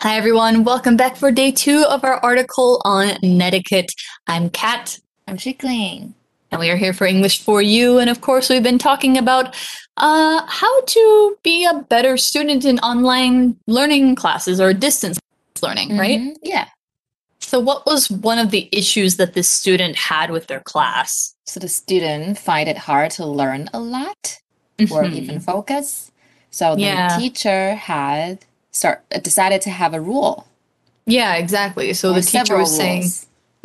Hi, everyone. Welcome back for day two of our article on netiquette. I'm Kat. I'm Chickling. And we are here for English for You. And of course, we've been talking about uh, how to be a better student in online learning classes or distance learning, mm-hmm. right? Yeah. So, what was one of the issues that this student had with their class? So, the student find it hard to learn a lot mm-hmm. or even focus. So, the yeah. teacher had start decided to have a rule. Yeah, exactly. So, the teacher was rules. saying,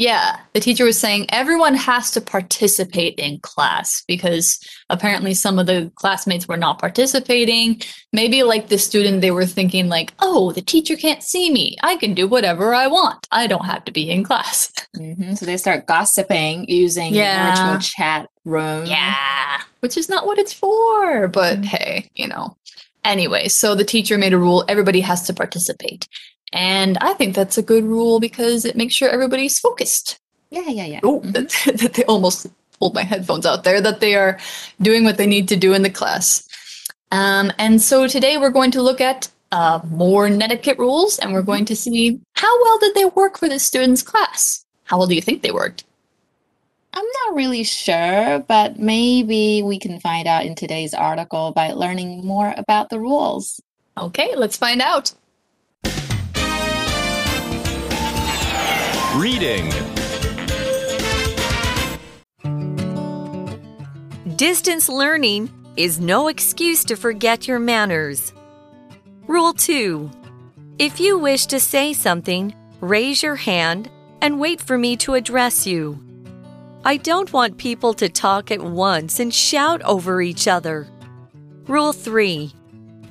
yeah, the teacher was saying everyone has to participate in class because apparently some of the classmates were not participating. Maybe like the student, they were thinking like, "Oh, the teacher can't see me. I can do whatever I want. I don't have to be in class." Mm-hmm. So they start gossiping using yeah. virtual chat room. Yeah, which is not what it's for. But mm-hmm. hey, you know. Anyway, so the teacher made a rule: everybody has to participate. And I think that's a good rule because it makes sure everybody's focused. Yeah, yeah, yeah. Oh, mm-hmm. that, that they almost pulled my headphones out there, that they are doing what they need to do in the class. Um, and so today we're going to look at uh, more netiquette rules and we're going to see how well did they work for the students' class? How well do you think they worked? I'm not really sure, but maybe we can find out in today's article by learning more about the rules. Okay, let's find out. Reading Distance learning is no excuse to forget your manners. Rule 2 If you wish to say something, raise your hand and wait for me to address you. I don't want people to talk at once and shout over each other. Rule 3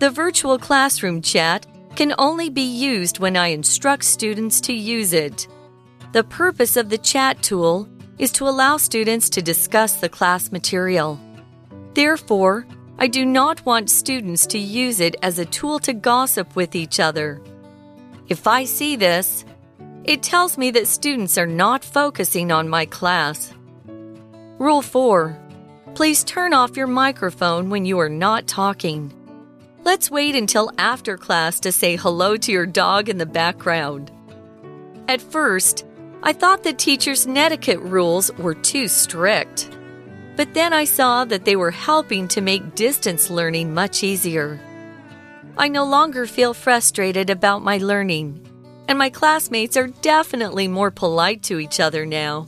The virtual classroom chat can only be used when I instruct students to use it. The purpose of the chat tool is to allow students to discuss the class material. Therefore, I do not want students to use it as a tool to gossip with each other. If I see this, it tells me that students are not focusing on my class. Rule 4 Please turn off your microphone when you are not talking. Let's wait until after class to say hello to your dog in the background. At first, I thought the teachers' netiquette rules were too strict. But then I saw that they were helping to make distance learning much easier. I no longer feel frustrated about my learning, and my classmates are definitely more polite to each other now.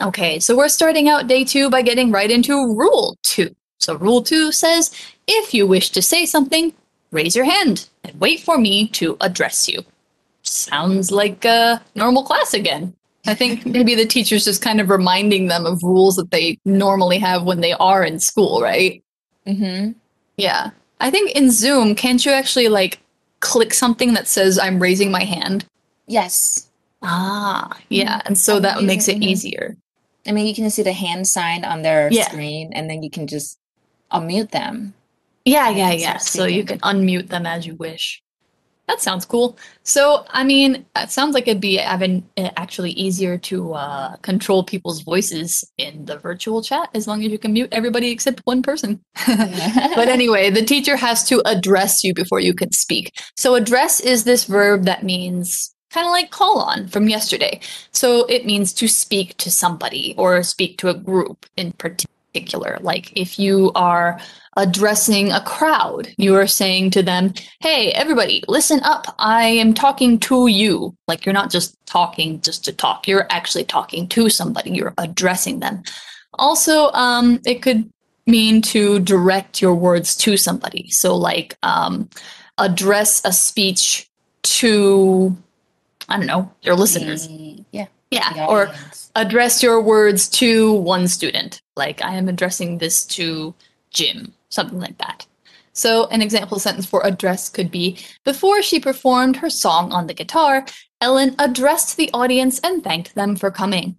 Okay, so we're starting out day two by getting right into rule two. So, rule two says if you wish to say something, raise your hand and wait for me to address you. Sounds like a normal class again. I think maybe the teacher's just kind of reminding them of rules that they normally have when they are in school, right? Mm-hmm. Yeah. I think in Zoom, can't you actually like click something that says I'm raising my hand? Yes. Ah, yeah. And so I'm that makes it easier. I mean, you can see the hand sign on their yeah. screen and then you can just unmute them. Yeah, yeah, yeah. So you can unmute them as you wish. That sounds cool. So, I mean, it sounds like it'd be even eh, actually easier to uh, control people's voices in the virtual chat as long as you can mute everybody except one person. but anyway, the teacher has to address you before you can speak. So, address is this verb that means kind of like call on from yesterday. So, it means to speak to somebody or speak to a group in particular. Like if you are addressing a crowd. You are saying to them, hey, everybody, listen up. I am talking to you. Like you're not just talking just to talk, you're actually talking to somebody, you're addressing them. Also, um, it could mean to direct your words to somebody. So, like, um, address a speech to, I don't know, your listeners. yeah. Yeah. Or address your words to one student. Like, I am addressing this to Jim something like that. So, an example sentence for address could be Before she performed her song on the guitar, Ellen addressed the audience and thanked them for coming.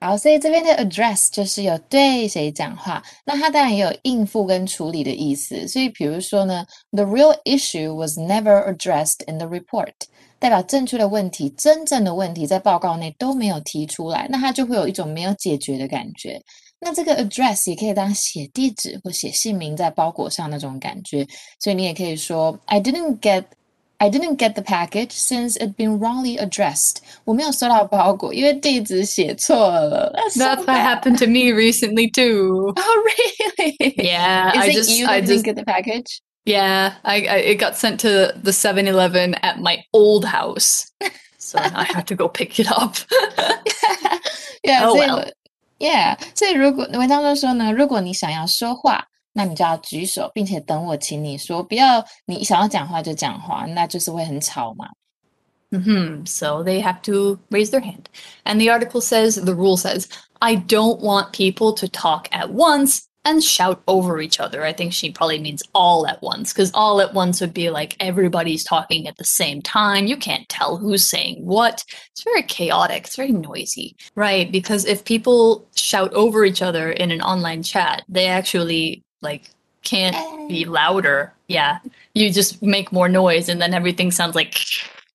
好，所以这边的 address 就是有对谁讲话，那它当然也有应付跟处理的意思。所以比如说呢，the real issue was never addressed in the report， 代表正确的问题、真正的问题在报告内都没有提出来，那它就会有一种没有解决的感觉。那这个 address 也可以当写地址或写姓名在包裹上那种感觉，所以你也可以说 I didn't get I didn't get the package since it been wrongly addressed。我没有收到包裹，因为地址写错了。That's, That's what happened to me recently too. Oh really? Yeah, Is I it just you I just didn't get the package? yeah, I, I it got sent to the 7-Eleven at my old house. So now I have to go pick it up. yeah，、 Oh 所以 well. yeah，所以如果文章中说呢，如果你想要说话，那你就要举手，并且等我请你说，不要你想要讲话就讲话，那就是会很吵嘛。 hmm So they have to raise their hand. And the article says, the rule says, I don't want people to talk at once and shout over each other. I think she probably means all at once, because all at once would be like everybody's talking at the same time. You can't tell who's saying what. It's very chaotic. It's very noisy. Right. Because if people shout over each other in an online chat, they actually like can't be eh. louder. Yeah. You just make more noise and then everything sounds like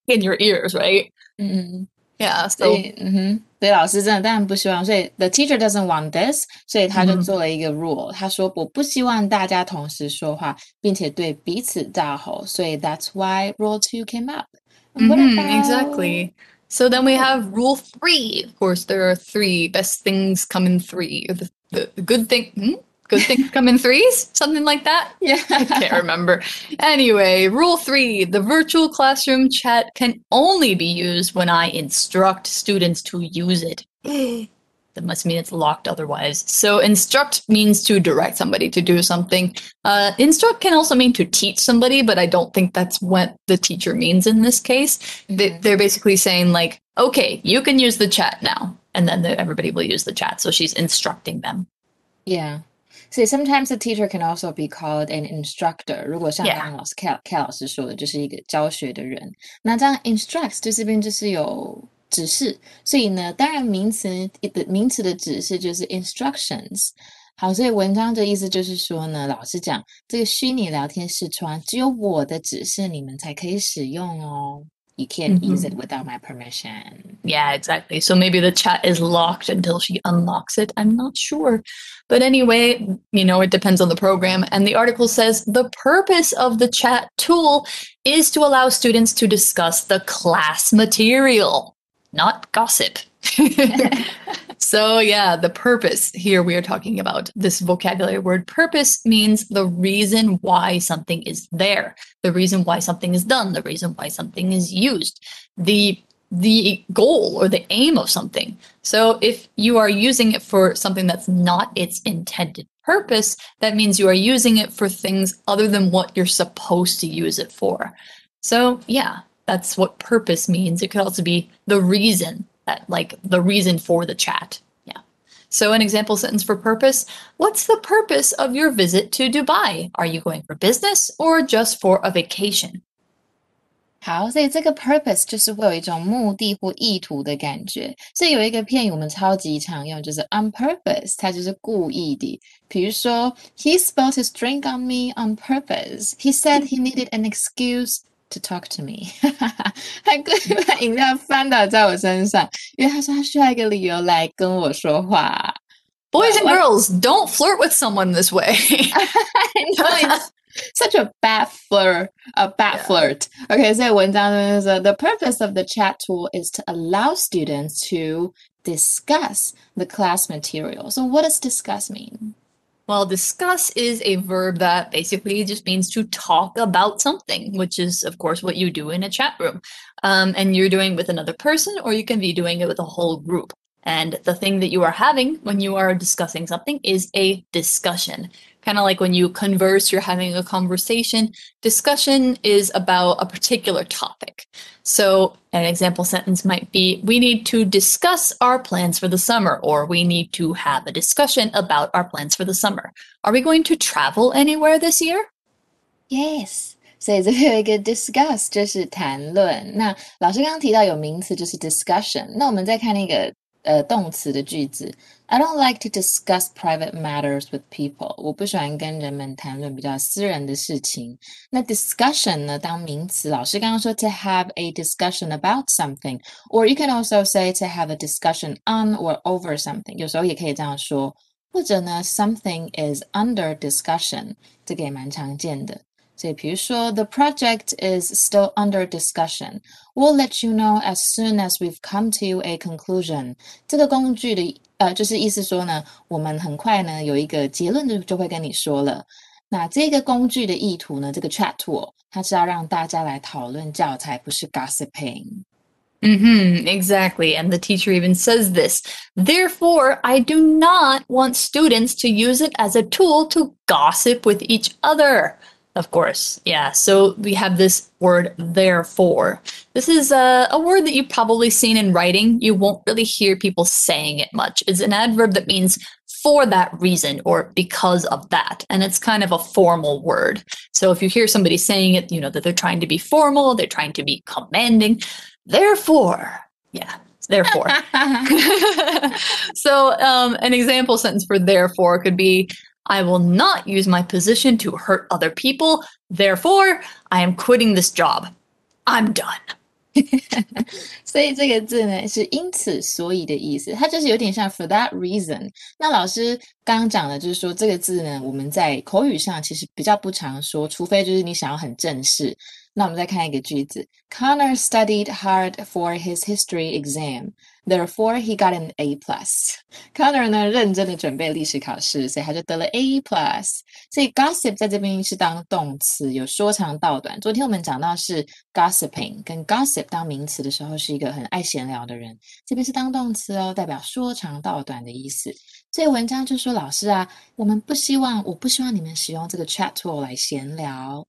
in your ears, right? 嗯，Yeah. 所 So 以嗯哼，所以老师真的当然不希望，所以 the teacher doesn't want this，所以他就嗯做了一个 rule，、他说我不希望大家同时说话，并且对彼此大吼，所以 that's why rule two came up. And what Mhm, about- exactly. So then we have rule three. Of course, there are three best things come in three. The, the, the good thing, hmm? Good things come in threes, something like that. Yeah. I can't remember. Anyway, rule three: the virtual classroom chat can only be used when I instruct students to use it. That must mean it's locked otherwise. So instruct means to direct somebody to do something. Uh, instruct can also mean to teach somebody, but I don't think that's what the teacher means in this case. They, Mhm. they're basically saying like, okay, you can use the chat now, and then the, everybody will use the chat. So she's instructing them. Yeah. So sometimes the teacher can also be called an instructor. 如果像 Yeah. 刚刚老师 K K 老师说的，就是一个教学的人。那这样 instructs 就这边就是有指示，所以呢，当然名词的名词的指示就是 instructions。好，所以文章的意思就是说呢，老师讲这个虚拟聊天视窗只有我的指示你们才可以使用哦。You can't use it without my permission. Yeah, exactly. So maybe the chat is locked until she unlocks it. I'm not sure. But anyway, you know, it depends on the program. And the article says the purpose of the chat tool is to allow students to discuss the class material, not gossip. so, yeah, the purpose here we are talking about this vocabulary word purpose means the reason why something is there, the reason why something is done, the reason why something is used, the the goal or the aim of something. So if you are using it for something that's not its intended purpose, that means you are using it for things other than what you're supposed to use it for. So yeah, that's what purpose means. It could also be the reason that like the reason for the chat. Yeah. So an example sentence for purpose, what's the purpose of your visit to Dubai? Are you going for business or just for a vacation? 好，所以这个 purpose 就是会有一种目的或意图的感觉。所以有一个片语我们超级常用，就是 on purpose，它就是故意的。比如说，He spilled his drink on me on purpose. He said he needed an excuse to talk to me. 他故意把饮料翻倒在我身上，因为他说他需要一个理由来跟我说话。 Boys and What- girls, don't flirt with someone this way. such a bad flirt, a bad yeah. flirt. Okay, so when down uh, the purpose of the chat tool is to allow students to discuss the class material. So what does discuss mean? Well, discuss is a verb that basically just means to talk about something, which is, of course, what you do in a chat room. Um, and you're doing with another person, or you can be doing it with a whole group. And the thing that you are having when you are discussing something is a discussion. Kind of like when you converse, you're having a conversation. Discussion is about a particular topic. So, an example sentence might be We need to discuss our plans for the summer, or we need to have a discussion about our plans for the summer. Are we going to travel anywhere this year? Yes. 所以这边有一个 discuss 就是谈论。那老师刚刚提到有名词就是 discussion。那我们再看那个 呃动词的句子。I don't like to discuss private matters with people。我不喜欢跟人们谈论比较私人的事情。那 discussion 呢，当名词，老师刚刚说 to have a discussion about something，or you can also say to have a discussion on or over something。有时候也可以这样说。 或者呢，something is under discussion，这个也蛮常见的。 所以比如说，the project is still under discussion. We'll let you know as soon as we've come to a conclusion. 这个工具的呃，就是意思说呢，我们很快呢有一个结论就就会跟你说了。那这个工具的意图呢，这个 chat tool 它是要让大家来讨论教材，不是 gossiping。Mm-hmm, exactly. And the teacher even says this. Therefore, I do not want students to use it as a tool to gossip with each other. Of course, yeah. So we have this word therefore. This is a, a word that you've probably seen in writing. You won't really hear people saying it much. It's an adverb that means for that reason or because of that. And it's kind of a formal word. So if you hear somebody saying it, you know that they're trying to be formal, they're trying to be commanding. Therefore, yeah, therefore. so um, an example sentence for therefore could be I will not use my position to hurt other people. Therefore, I am quitting this job. I'm done. 所以这个字呢是因此所以的意思，它就是有点像 for that reason。那老师刚刚讲的就是说这个字呢，我们在口语上其实比较不常说，除非就是你想要很正式。那我们再看一个句子：Connor studied hard for his history exam, Therefore he got an A plus. Connor 呢认真的准备历史考试，所以他就得了 A plus。所以 gossip 在这边是当动词，有说长道短。昨天我们讲到是 gossiping，跟 gossip 当名词的时候是一个很爱闲聊的人，这边是当动词哦，代表说长道短的意思。所以文章就说：“老师啊，我们不希望，我不希望你们使用这个 chat tool 来闲聊。”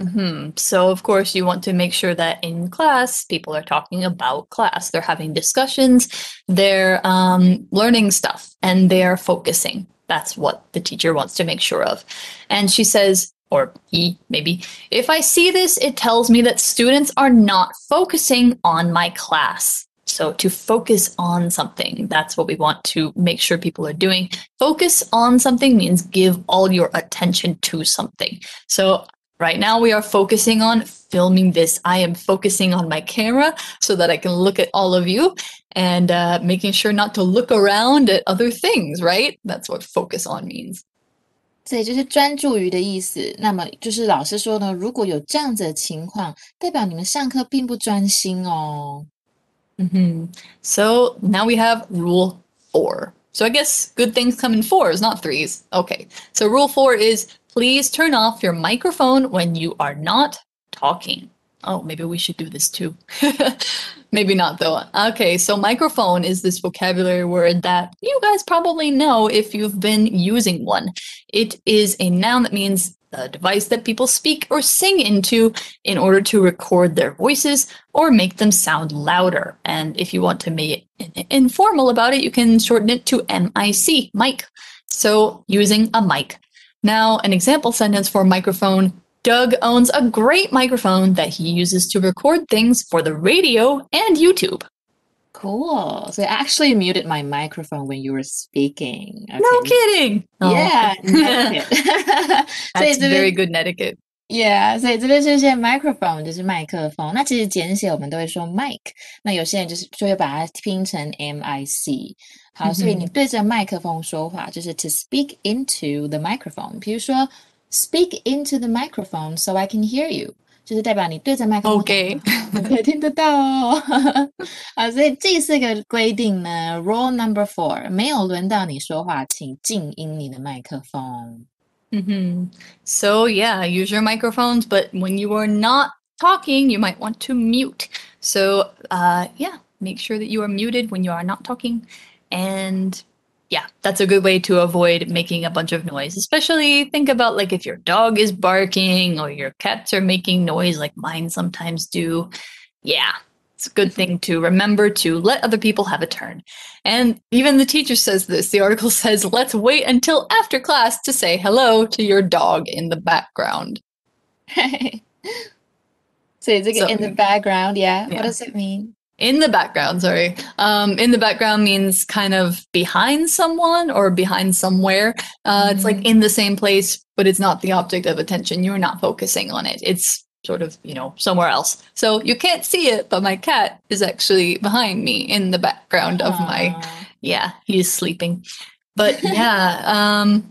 Mm-hmm. So, of course, you want to make sure that in class, people are talking about class. They're having discussions, they're um, learning stuff, and they're focusing. That's what the teacher wants to make sure of. And she says, or he maybe, if I see this, it tells me that students are not focusing on my class. So, to focus on something, that's what we want to make sure people are doing. Focus on something means give all your attention to something. So, Right now, we are focusing on filming this. I am focusing on my camera so that I can look at all of you and uh, making sure not to look around at other things, right? That's what focus on means. 这就是专注于的意思。那么就是老师说呢，如果有这样子的情况，代表你们上课并不专心哦。Mm-hmm. So now we have rule four. So I guess good things come in fours, not threes. Okay. So rule four is Please turn off your microphone when you are not talking. Oh, maybe we should do this too. maybe not though. Okay, so microphone is this vocabulary word that you guys probably know if you've been using one. It is a noun that means the device that people speak or sing into in order to record their voices or make them sound louder. And if you want to it informal about it, you can shorten it to MIC, mic. So using a mic. Now, an example sentence for microphone Doug owns a great microphone that he uses to record things for the radio and YouTube. Cool. So I actually muted my microphone when you were speaking. Okay. No kidding. Oh. Yeah. Oh. That's very good etiquette. Yeah，所以这边是些 microphone 就是麦克风，那其实简写我们都会说 mic，那有些人就是就会把它拼成 M I C。好，所以你对着麦克风说话，就是 to speak into the microphone。比如说 speak into the microphone so I can hear you，就是代表你对着麦克风，OK，可以听得到哦。好，所以这四个规定呢，Rule number four，没有轮到你说话，请静音你的麦克风。Mm-hmm. So, yeah, use your microphones, but when you are not talking, you might want to mute. So, uh, yeah, make sure that you are muted when you are not talking. And yeah, that's a good way to avoid making a bunch of noise. Especially think about like if your dog is barking or your cats are making noise, like mine sometimes do. Yeah, it's a good thing to remember to let other people have a turn. And even the teacher says this. The article says, let's wait until after class to say hello to your dog in the background. so it's like so, in the background, yeah. yeah. What does it mean? In the background, sorry. Um, in the background means kind of behind someone or behind somewhere. Uh, mm-hmm. It's like mm-hmm. in the same place, but it's not the object of attention. You're not focusing on it. It's sort of, you know, somewhere else. So you can't see it, but my cat is actually behind me in the background Aww. of my, yeah, he's sleeping. But yeah, um,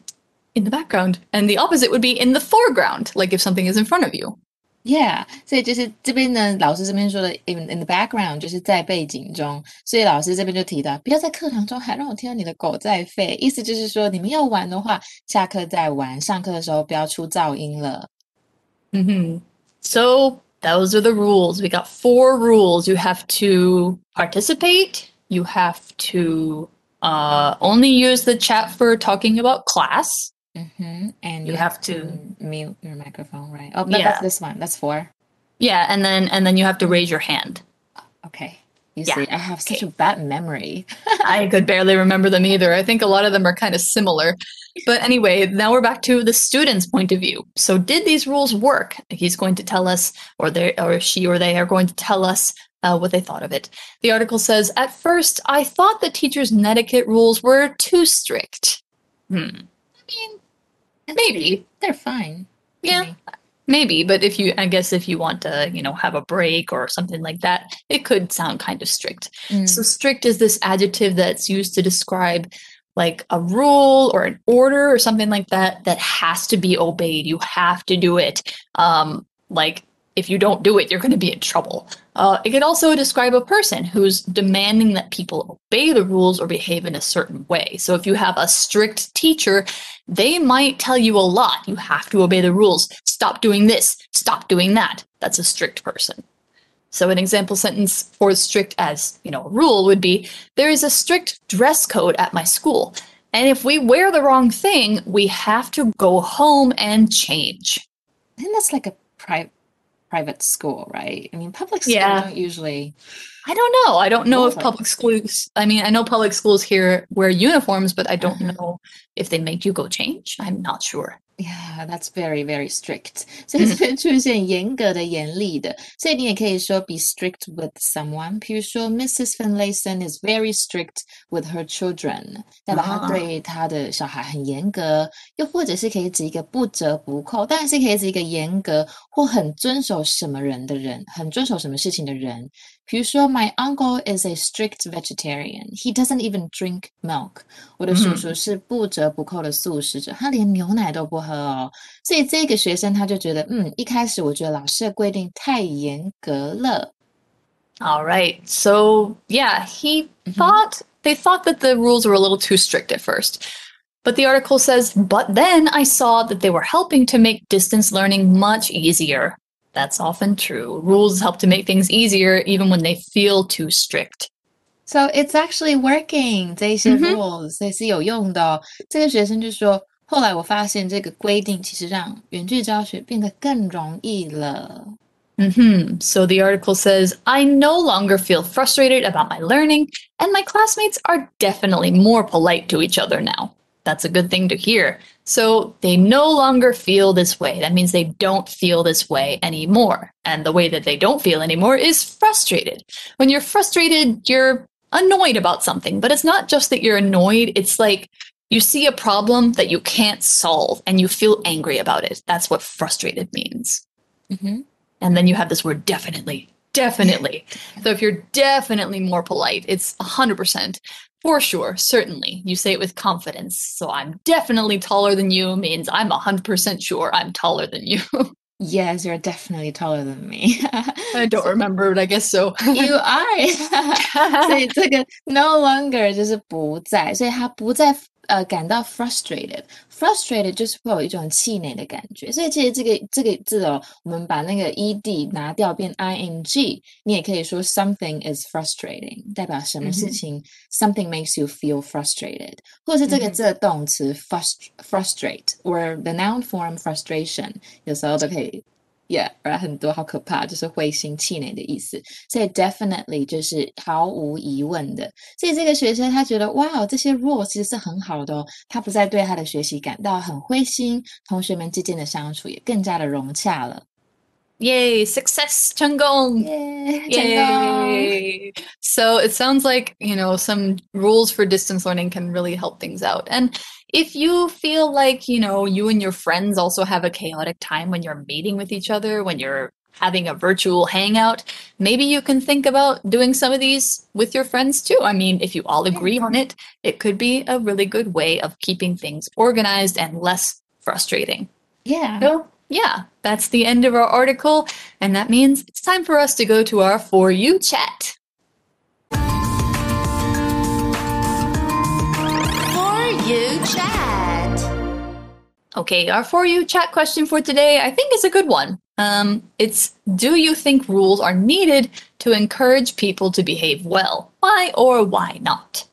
in the background. And the opposite would be in the foreground, like if something is in front of you. Yeah，所以就是这边呢，老师这边说的 in in the background 就是在背景中，所以老师这边就提到，不要在课堂中还让我听到你的狗在吠，意思就是说你们要玩的话，下课再玩，上课的时候不要出噪音了。Mm-hmm. So those are the rules. We got four rules. You have to participate. You have to uh, only use the chat for talking about class. Mm-hmm. And You you, have have to- mute your microphone, right? Oh, but Yeah. that's this one. That's four. Yeah, and then and then you have to raise your hand. Okay. You Yeah. see, I have such Okay. a bad memory. I could barely remember them either. I think a lot of them are kind of similar. But anyway, now we're back to the student's point of view. So did these rules work? He's going to tell us, or they, or she, or they are going to tell us uh, what they thought of it. The article says, at first, I thought the teacher's netiquette rules were too strict. Hmm. I mean, maybe. They're fine. Yeah, me. Maybe. But if you, I guess, if you want to, you know, have a break or something like that, it could sound kind of strict. Mm. So strict is this adjective that's used to describe like a rule or an order or something like that that has to be obeyed. You have to do it. Um, like if you don't do it, you're going to be in trouble. Uh, it could also describe a person who's demanding that people obey the rules or behave in a certain way. So if you have a strict teacher, they might tell you a lot. You have to obey the rules. Stop doing this. Stop doing that. That's a strict person. So an example sentence for strict as, you know, a rule would be there is a strict dress code at my school. And if we wear the wrong thing, we have to go home and change. Think that's like a pri- private school, right? I mean, public schools Yeah. don't usually. I don't know. I don't know oh, if public schools, I mean, I know public schools here wear uniforms, but I don't uh-huh. know if they make you go change. I'm not sure. Yeah, that's very very strict。所以这边出现严格的、严厉的，所以你也可以说 mm. be strict with someone. 比如说, Mrs. Finlayson is very strict with her children，代表她对她的小孩很严格。又或者是可以指一个不折不扣，当然是可以指一个严格或很遵守什么人的人，很遵守什么事情的人。比如说，My uncle is a strict vegetarian. He doesn't even drink milk. 我的叔嗯叔是不折不扣的素食者，他连牛奶都不喝哦。所以这个学生他就觉得，嗯，一开始我觉得老师的规定太严格了。 All right. So, yeah, he Mhm. thought they thought that the rules were a little too strict at first. But the article says, but then I saw that they were helping to make distance learning much easier. That's often true. Rules help to make things easier even when they feel too strict. So it's actually working，这一些嗯哼 rules 这是有用的哦。这个学生就说，后来我发现这个规定其实让远距教学变得更容易了。 hmm So the article says, I no longer feel frustrated about my learning, and my classmates are definitely more polite to each other now. That's a good thing to hear. So they no longer feel this way. That means they don't feel this way anymore. And the way that they don't feel anymore is frustrated. When you're frustrated, you're annoyed about something, but it's not just that you're annoyed, it's like you see a problem that you can't solve and you feel angry about it. That's what frustrated means. Mm-hmm. 嗯哼。And then you have this word definitely. Definitely. so if you're definitely more polite, it's 100%. For sure, certainly. You say it with confidence. So I'm definitely taller than you means I'm 100% sure I'm taller than you. Yes, you're definitely taller than me. I don't remember, but I guess so. You are 所以这个 no longer 就是不再，所以他不再 呃感到 frustrated，frustrated 就是会有一种气馁的感觉。所以其实这个这个字哦，我们把那个 ed 拿掉变 ing，你也可以说 something is frustrating，代表什么事嗯哼情、something makes you feel frustrated，或者是这个嗯哼字的动词 frust frustrate or the noun form frustration，有时候都可以。 Yeah，而很多好可怕，就是灰心气馁的意思。所以 definitely 就是毫无疑问的。所以这个学生他觉得，哇哦，这些 rule 其实是很好的哦，他不再对他的学习感到很灰心，同学们之间的相处也更加的融洽了。Yay, success, Chungong. Yay, Yay. So it sounds like, you know, some rules for distance learning can really help things out. And if you feel like, you know, you and your friends also have a chaotic time when you're meeting with each other, when you're having a virtual hangout, maybe you can think about doing some of these with your friends too. I mean, if you all agree on it, it could be a really good way of keeping things organized and less frustrating. Yeah. So yeah, that's the end of our article. And that means it's time for us to go to our For You chat. For You chat. Okay, our For You chat question for today, I think is a good one. Um, it's Do you think rules are needed to encourage people to behave well? Why or why not?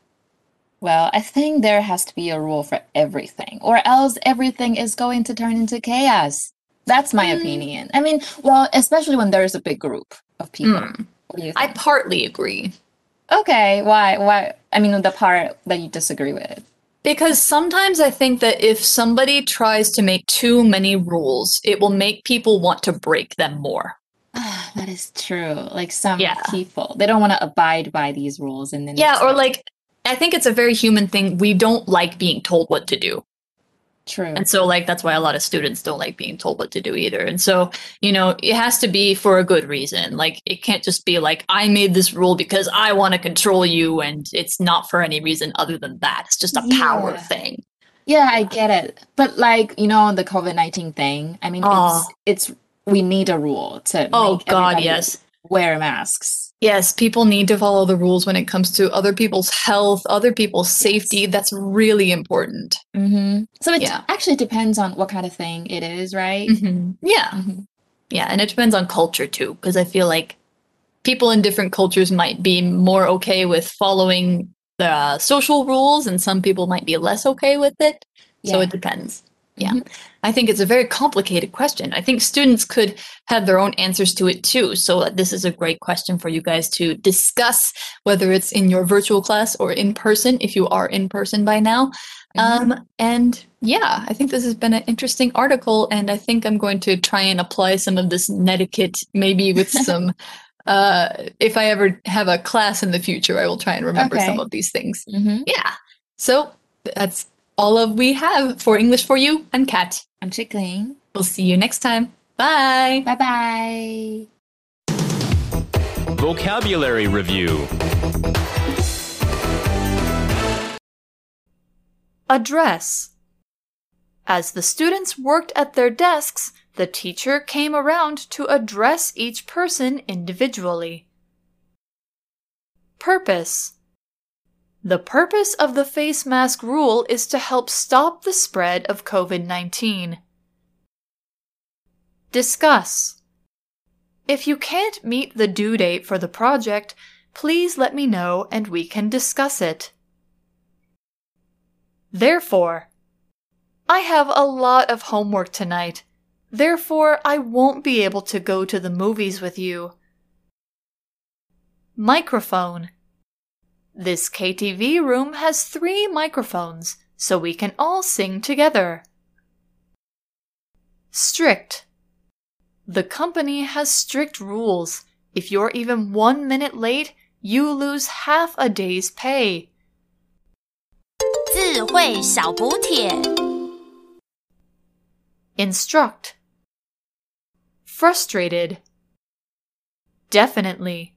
Well, I think there has to be a rule for everything, or else everything is going to turn into chaos. That's my Mm. opinion. I mean, well, especially when there's a big group of people. Mm. What do you I partly agree. okay, why? Why? I mean, the part that you disagree with. Because sometimes I think that if somebody tries to make too many rules, it will make people want to break them more. That is true. Like some Yeah. people, they don't want to abide by these rules, and then Yeah, or like, I think it's a very human thing. We don't like being told what to do. True. And so, like, that's why a lot of students don't like being told what to do either. And so, you know, it has to be for a good reason. Like, it can't just be like, I made this rule because I want to control you. And it's not for any reason other than that. It's just a power thing. Yeah, I get it. But like, you know, the COVID nineteen thing, I mean, Oh. it's it's we need a rule to Oh, make God, yes. wear masks. Yes, people need to follow the rules when it comes to other people's health, other people's safety. That's really important. Mm-hmm. So it Yeah. actually depends on what kind of thing it is, right? Mhm. Yeah. Mhm. Yeah. And it depends on culture too, because I feel like people in different cultures might be more okay with following the uh, social rules, and some people might be less okay with it. So it depends. Yeah. I think it's a very complicated question. I think students could have their own answers to it too. So uh, this is a great question for you guys to discuss, whether it's in your virtual class or in person, if you are in person by now. Mhm. Um, and yeah, I think this has been an interesting article, and I think I'm going to try and apply some of this netiquette, maybe with some. uh, if I ever have a class in the future, I will try and remember some of these things. Mm-hmm. Yeah. So that's all of we have for English for you I'm Kat. I'm Chickling. We'll see you next time. Bye. Bye bye. Vocabulary Review Address. As the students worked at their desks, the teacher came around to address each person individually. Purpose. The purpose of the face mask rule is to help stop the spread of COVID 19. Discuss. If you can't meet the due date for the project, please let me know and we can discuss it. Therefore, I have a lot of homework tonight. Therefore, I won't be able to go to the movies with you. Microphone. This KTV room has three microphones, so we can all sing together. Strict. The company has strict rules. If you're even one minute late, you lose half a day's pay. 智慧小补帖。 Instruct. Frustrated. Definitely.